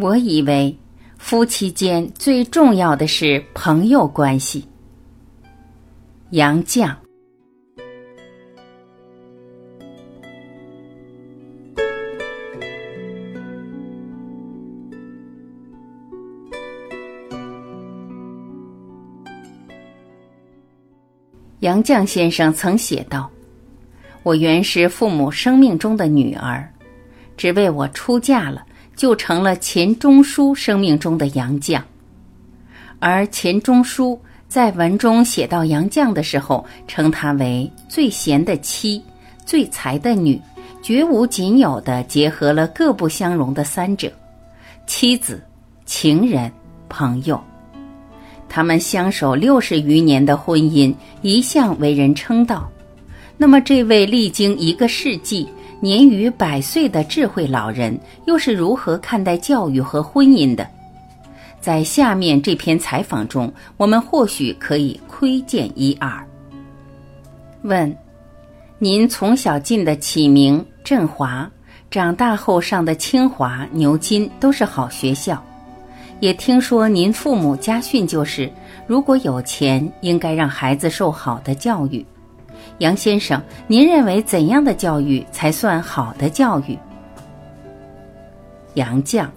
我以为夫妻间最重要的是朋友关系。杨绛。杨绛先生曾写道：“我原是父母生命中的女儿，只为我出嫁了，就成了钱钟书生命中的杨绛。而钱钟书在文中写到杨绛的时候，称她为最贤的妻，最才的女，绝无仅有的结合了各不相容的三者：妻子、情人、朋友。”他们相守六十余年的婚姻一向为人称道，那么这位历经一个世纪、年逾百岁的智慧老人又是如何看待教育和婚姻的？在下面这篇采访中，我们或许可以窥见一二。问：您从小进的启明、振华，长大后上的清华、牛津，都是好学校。也听说您父母家训就是，如果有钱，应该让孩子受好的教育。杨先生，您认为怎样的教育才算好的教育？杨绛，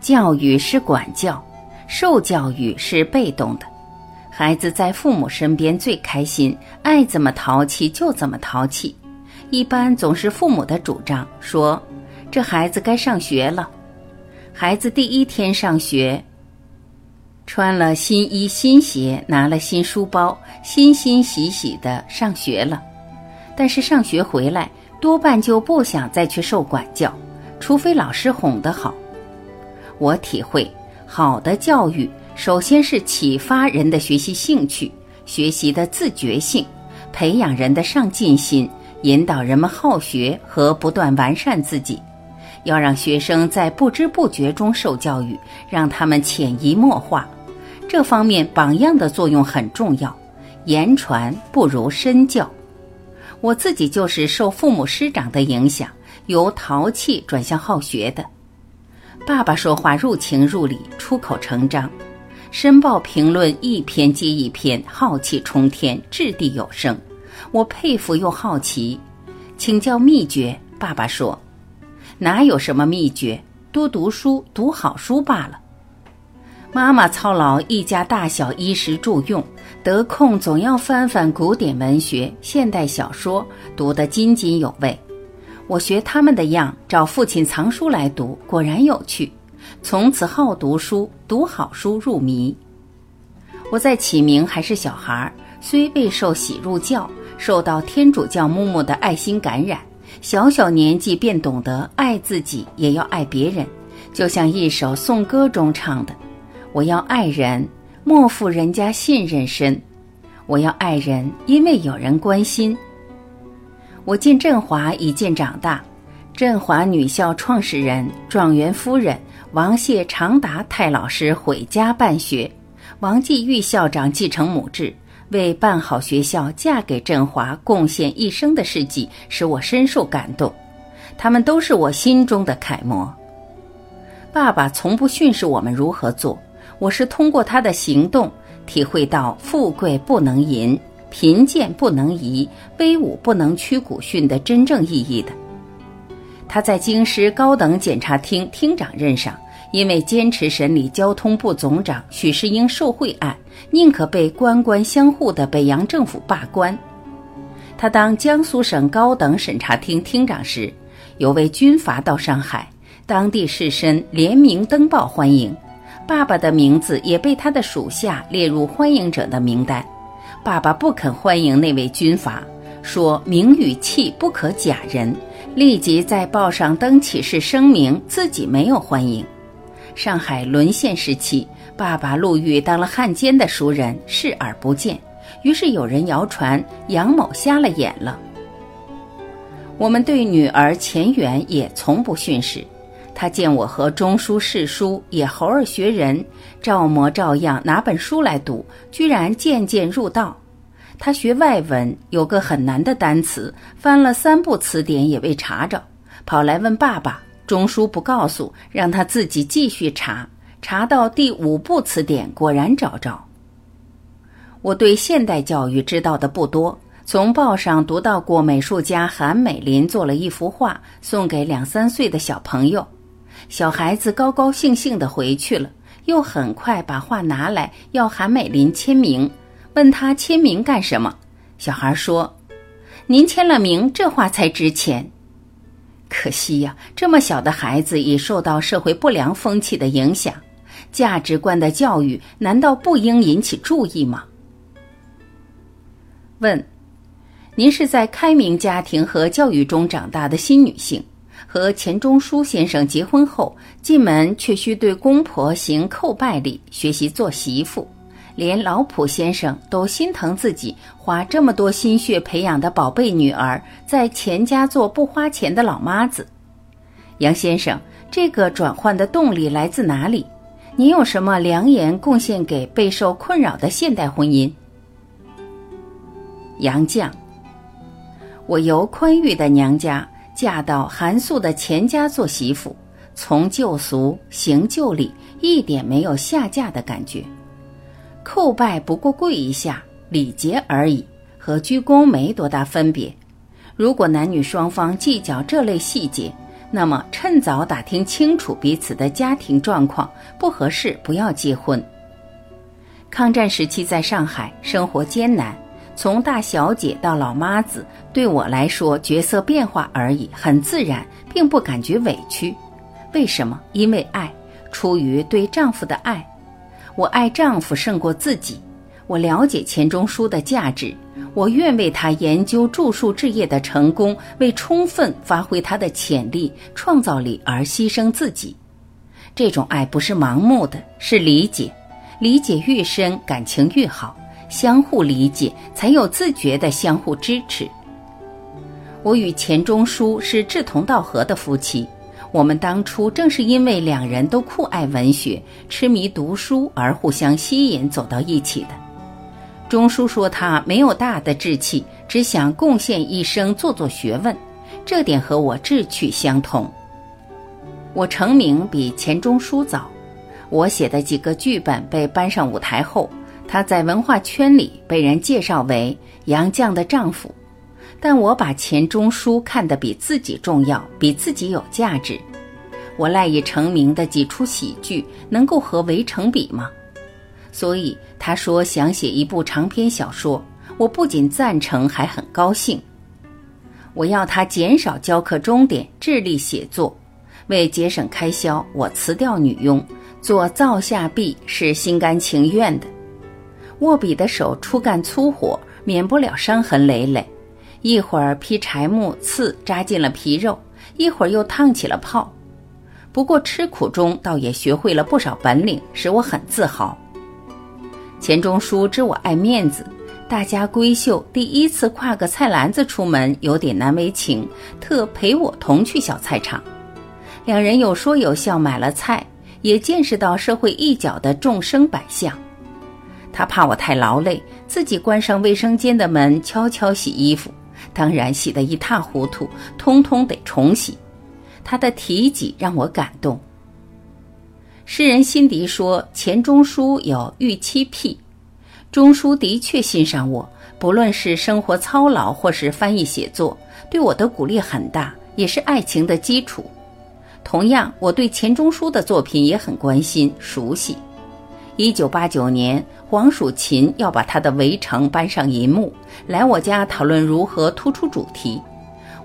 教育是管教，受教育是被动的。孩子在父母身边最开心，爱怎么淘气就怎么淘气。一般总是父母的主张，说这孩子该上学了。孩子第一天上学，穿了新衣新鞋，拿了新书包，欣欣喜喜的上学了。但是上学回来，多半就不想再去受管教，除非老师哄得好。我体会，好的教育首先是启发人的学习兴趣、学习的自觉性，培养人的上进心，引导人们好学和不断完善自己。要让学生在不知不觉中受教育，让他们潜移默化。这方面榜样的作用很重要，言传不如身教。我自己就是受父母师长的影响，由淘气转向好学的。爸爸说话入情入理，出口成章；申报评论一篇接一篇，浩气冲天，掷地有声。我佩服又好奇，请教秘诀。爸爸说。哪有什么秘诀？多读书，读好书罢了。妈妈操劳一家大小衣食住用，得空总要翻翻古典文学、现代小说，读得津津有味。我学他们的样，找父亲藏书来读，果然有趣。从此好读书，读好书入迷。我在启明还是小孩，虽未受洗入教，受到天主教嬷嬷的爱心感染。小小年纪便懂得爱自己，也要爱别人，就像一首颂歌中唱的：“我要爱人，莫负人家信任深；我要爱人，因为有人关心。”我进振华已见长大，振华女校创始人、状元夫人王谢长达太老师毁家办学，王继玉校长继承母志。为办好学校，嫁给振华，贡献一生的事迹，使我深受感动。他们都是我心中的楷模。爸爸从不训示我们如何做，我是通过他的行动，体会到富贵不能淫，贫贱不能移，威武不能屈古训的真正意义的。他在京师高等检察厅厅长任上。因为坚持审理交通部总长许世英受贿案，宁可被官官相护的北洋政府罢官。他当江苏省高等审查厅厅长时，有位军阀到上海，当地士绅联名登报欢迎，爸爸的名字也被他的属下列入欢迎者的名单。爸爸不肯欢迎那位军阀，说名与气不可假人，立即在报上登启事声明自己没有欢迎。上海沦陷时期，爸爸陆遇当了汉奸的熟人，视而不见。于是有人谣传杨某瞎了眼了。我们对女儿钱媛也从不训示，他见我和钟书侍书也猴儿学人，照模照样拿本书来读，居然渐渐入道。他学外文，有个很难的单词，翻了三部词典也未查着，跑来问爸爸。钟书不告诉，让他自己继续查，查到第五部词典，果然找着。我对现代教育知道的不多，从报上读到过美术家韩美林做了一幅画，送给两三岁的小朋友，小孩子高高兴兴的回去了，又很快把画拿来要韩美林签名，问他签名干什么？小孩说：“您签了名，这画才值钱。”可惜呀，这么小的孩子已受到社会不良风气的影响，价值观的教育难道不应引起注意吗？问：您是在开明家庭和教育中长大的新女性，和钱钟书先生结婚后，进门却需对公婆行叩拜礼，学习做媳妇，连老普先生都心疼自己花这么多心血培养的宝贝女儿，在钱家做不花钱的老妈子。杨先生，这个转换的动力来自哪里？您有什么良言贡献给备受困扰的现代婚姻？杨绛，我由宽裕的娘家嫁到韩素的钱家做媳妇，从旧俗行旧礼，一点没有下嫁的感觉。叩拜不过跪一下，礼节而已，和鞠躬没多大分别。如果男女双方计较这类细节，那么趁早打听清楚彼此的家庭状况，不合适不要结婚。抗战时期在上海生活艰难。从大小姐到老妈子，对我来说角色变化而已，很自然，并不感觉委屈。为什么？因为爱，出于对丈夫的爱。我爱丈夫胜过自己。我了解钱钟书的价值，我愿为他研究著述置业的成功，为充分发挥他的潜力、创造力而牺牲自己。这种爱不是盲目的，是理解。理解愈深，感情愈好。相互理解，才有自觉的相互支持。我与钱钟书是志同道合的夫妻，我们当初正是因为两人都酷爱文学、痴迷读书而互相吸引走到一起的。钟书说他没有大的志气，只想贡献一生做做学问，这点和我志趣相同。我成名比钱钟书早，我写的几个剧本被搬上舞台后。他在文化圈里被人介绍为杨绛的丈夫，但我把钱钟书看得比自己重要，比自己有价值。我赖以成名的几出喜剧能够和《围城》比吗？所以他说想写一部长篇小说，我不仅赞成，还很高兴。我要他减少教课钟点，致力写作。为节省开销，我辞掉女佣，做灶下婢是心甘情愿的。握笔的手初干粗活，免不了伤痕累累。一会儿劈柴木，刺扎进了皮肉；一会儿又烫起了泡。不过吃苦中，倒也学会了不少本领，使我很自豪。钱钟书知我爱面子，大家闺秀第一次挎个菜篮子出门，有点难为情，特陪我同去小菜场。两人有说有笑买了菜，也见识到社会一角的众生百相。他怕我太劳累，自己关上卫生间的门，悄悄洗衣服。当然洗得一塌糊涂，通通得重洗。他的提己让我感动。诗人辛迪说：“钱钟书有预期癖。”钟书的确欣赏我，不论是生活操劳或是翻译写作，对我的鼓励很大，也是爱情的基础。同样，我对钱钟书的作品也很关心、熟悉。一九八九年，黄蜀芹要把他的《围城》搬上银幕，来我家讨论如何突出主题。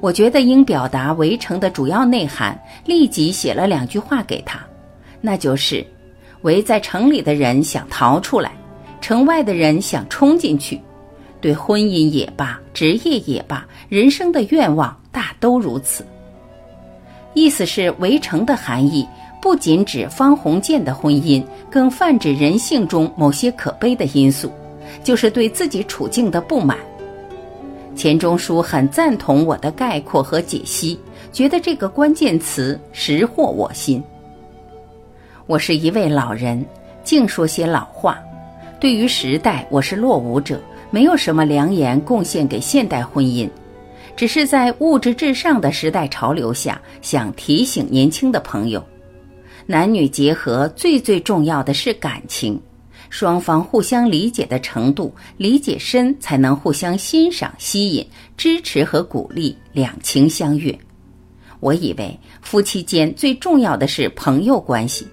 我觉得应表达《围城》的主要内涵，立即写了两句话给他，那就是：围在城里的人想逃出来，城外的人想冲进去。对婚姻也罢，职业也罢，人生的愿望大都如此。意思是《围城》的含义。不仅指方鸿渐的婚姻，更泛指人性中某些可悲的因素，就是对自己处境的不满。钱钟书很赞同我的概括和解析，觉得这个关键词识获我心。我是一位老人，净说些老话。对于时代，我是落伍者，没有什么良言贡献给现代婚姻。只是在物质至上的时代潮流下，想提醒年轻的朋友：男女结合最最重要的是感情，双方互相理解的程度，理解深才能互相欣赏、吸引、支持和鼓励，两情相悦。我以为夫妻间最重要的是朋友关系，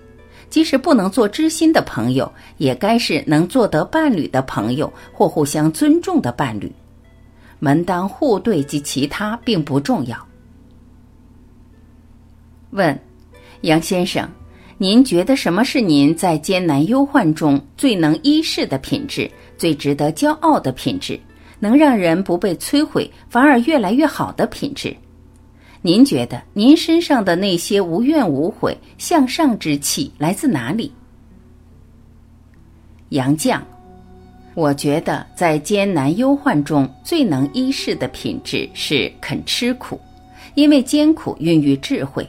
即使不能做知心的朋友，也该是能做得伴侣的朋友或互相尊重的伴侣。门当户对及其他并不重要。问，杨先生，您觉得什么是您在艰难忧患中最能依恃的品质，最值得骄傲的品质，能让人不被摧毁反而越来越好的品质？您觉得您身上的那些无怨无悔、向上之气来自哪里？杨绛。我觉得在艰难忧患中最能依恃的品质是肯吃苦，因为艰苦孕育智慧。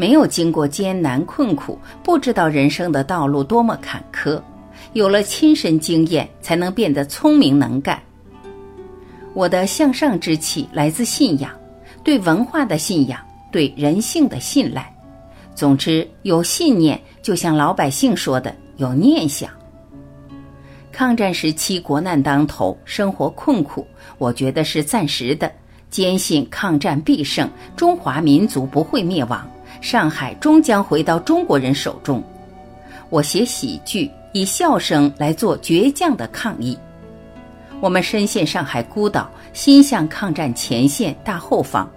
没有经过艰难困苦，不知道人生的道路多么坎坷。有了亲身经验，才能变得聪明能干。我的向上之气来自信仰，对文化的信仰，对人性的信赖。总之，有信念，就像老百姓说的，有念想。抗战时期，国难当头，生活困苦，我觉得是暂时的。坚信抗战必胜，中华民族不会灭亡，上海终将回到中国人手中。我写喜剧，以笑声来做倔强的抗议。我们深陷上海孤岛，心向抗战前线大后方。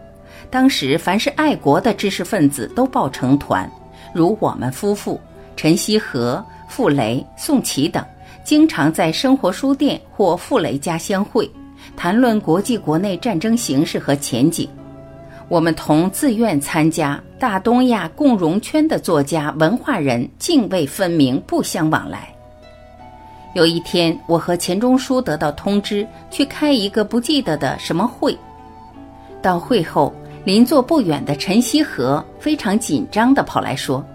当时，凡是爱国的知识分子都抱成团，如我们夫妇陈锡和、傅雷、宋琦等。经常在生活书店或傅雷家相会，谈论国际国内战争形势和前景。我们同自愿参加大东亚共荣圈的作家、文化人泾渭分明，不相往来。有一天，我和钱钟书得到通知，去开一个不记得的什么会。到会后，邻座不远的陈锡和非常紧张地跑来说：“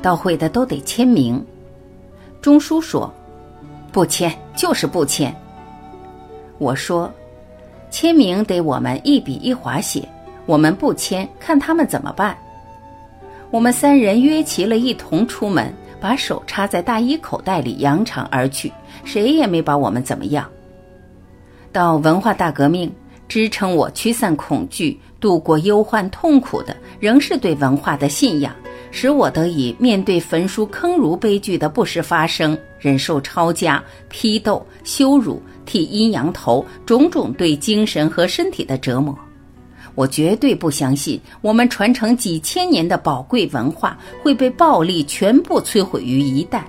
到会的都得签名。”钟书说：“不签就是不签。”我说：“签名得我们一笔一划写，我们不签，看他们怎么办。”我们三人约齐了，一同出门，把手插在大衣口袋里，扬长而去，谁也没把我们怎么样。到文化大革命，支撑我驱散恐惧、度过忧患痛苦的，仍是对文化的信仰。使我得以面对焚书坑儒悲剧的不时发生，忍受抄家、批斗、羞辱、剃阴阳头种种对精神和身体的折磨。我绝对不相信，我们传承几千年的宝贵文化会被暴力全部摧毁于一旦。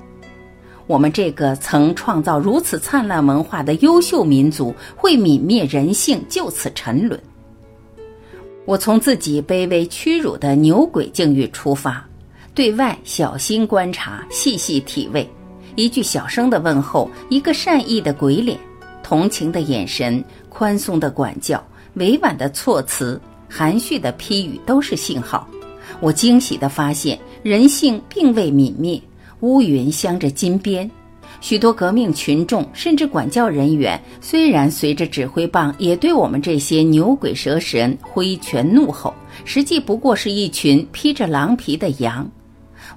我们这个曾创造如此灿烂文化的优秀民族会泯灭人性，就此沉沦。我从自己卑微屈辱的牛鬼境遇出发。对外小心观察，细细体味，一句小声的问候，一个善意的鬼脸，同情的眼神，宽松的管教，委婉的措辞，含蓄的批语，都是信号。我惊喜地发现，人性并未泯灭，乌云镶着金边。许多革命群众，甚至管教人员，虽然随着指挥棒，也对我们这些牛鬼蛇神挥拳怒吼，实际不过是一群披着狼皮的羊。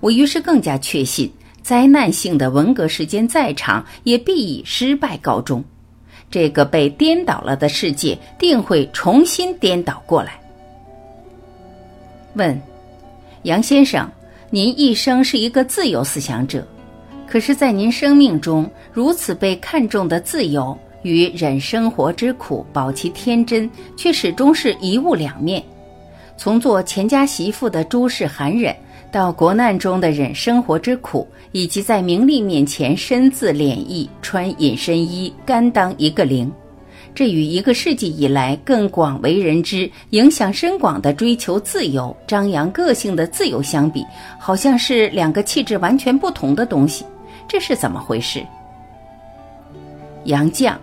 我于是更加确信，灾难性的文革时间再长，也必以失败告终。这个被颠倒了的世界，定会重新颠倒过来。问，杨先生，您一生是一个自由思想者，可是，在您生命中如此被看重的自由与忍生活之苦、保其天真，却始终是一物两面。从做钱家媳妇的诸事寒忍。到国难中的忍生活之苦，以及在名利面前身自敛逸、穿隐身衣、甘当一个零，这与一个世纪以来更广为人知、影响深广的追求自由、张扬个性的自由相比，好像是两个气质完全不同的东西。这是怎么回事？杨绛，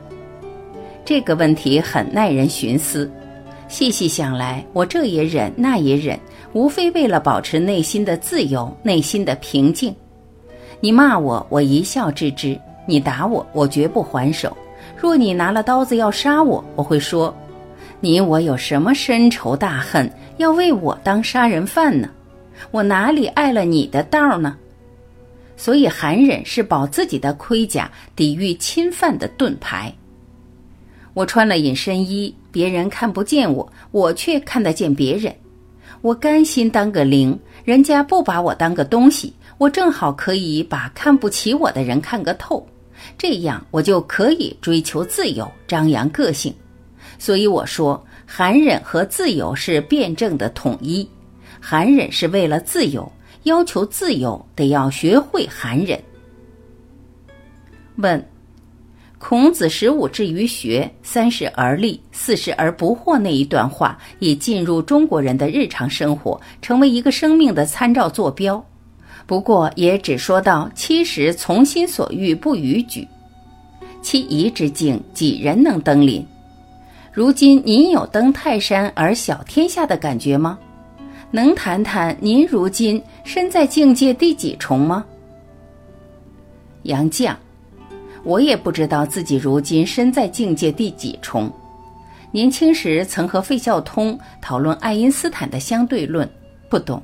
这个问题很耐人寻思。细细想来，我这也忍，那也忍。无非为了保持内心的自由，内心的平静。你骂我，我一笑置之；你打我，我绝不还手。若你拿了刀子要杀我，我会说：你我有什么深仇大恨，要为我当杀人犯呢？我哪里碍了你的道呢？所以寒忍是保自己的盔甲，抵御侵犯的盾牌。我穿了隐身衣，别人看不见我，我却看得见别人。我甘心当个零，人家不把我当个东西，我正好可以把看不起我的人看个透，这样我就可以追求自由，张扬个性。所以我说，寒忍和自由是辩证的统一。寒忍是为了自由，要求自由得要学会寒忍。问：孔子十五至于学，三十而立，四十而不惑那一段话，已进入中国人的日常生活，成为一个生命的参照坐标。不过也只说到七十从心所欲不逾矩，其仪之境，几人能登临？如今您有登泰山而小天下的感觉吗？能谈谈您如今身在境界第几重吗？杨绛，我也不知道自己如今身在境界第几重。年轻时曾和费孝通讨论爱因斯坦的相对论，不懂。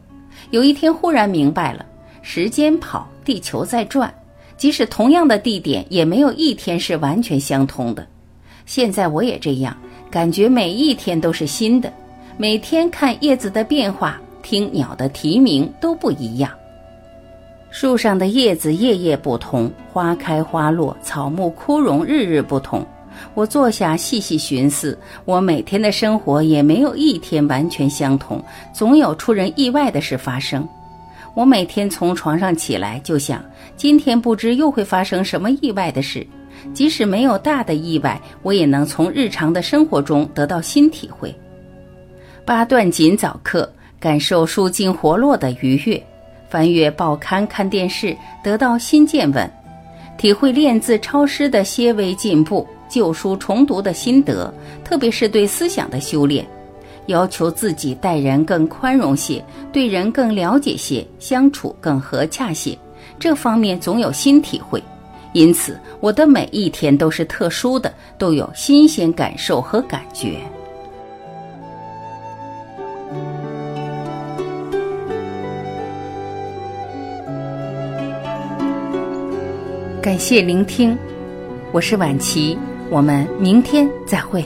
有一天忽然明白了，时间跑，地球在转，即使同样的地点，也没有一天是完全相同的。现在我也这样，感觉每一天都是新的。每天看叶子的变化，听鸟的啼鸣都不一样。树上的叶子夜夜不同，花开花落，草木枯荣，日日不同。我坐下细细寻思，我每天的生活也没有一天完全相同，总有出人意外的事发生。我每天从床上起来就想，今天不知又会发生什么意外的事。即使没有大的意外，我也能从日常的生活中得到新体会。八段锦早课，感受舒筋活络的愉悦；翻阅报刊、看电视，得到新见闻；体会练字抄诗的些微进步；旧书重读的心得，特别是对思想的修炼；要求自己待人更宽容些，对人更了解些，相处更和洽些。这方面总有新体会，因此我的每一天都是特殊的，都有新鲜感受和感觉。感谢聆听，我是晚琪，我们明天再会。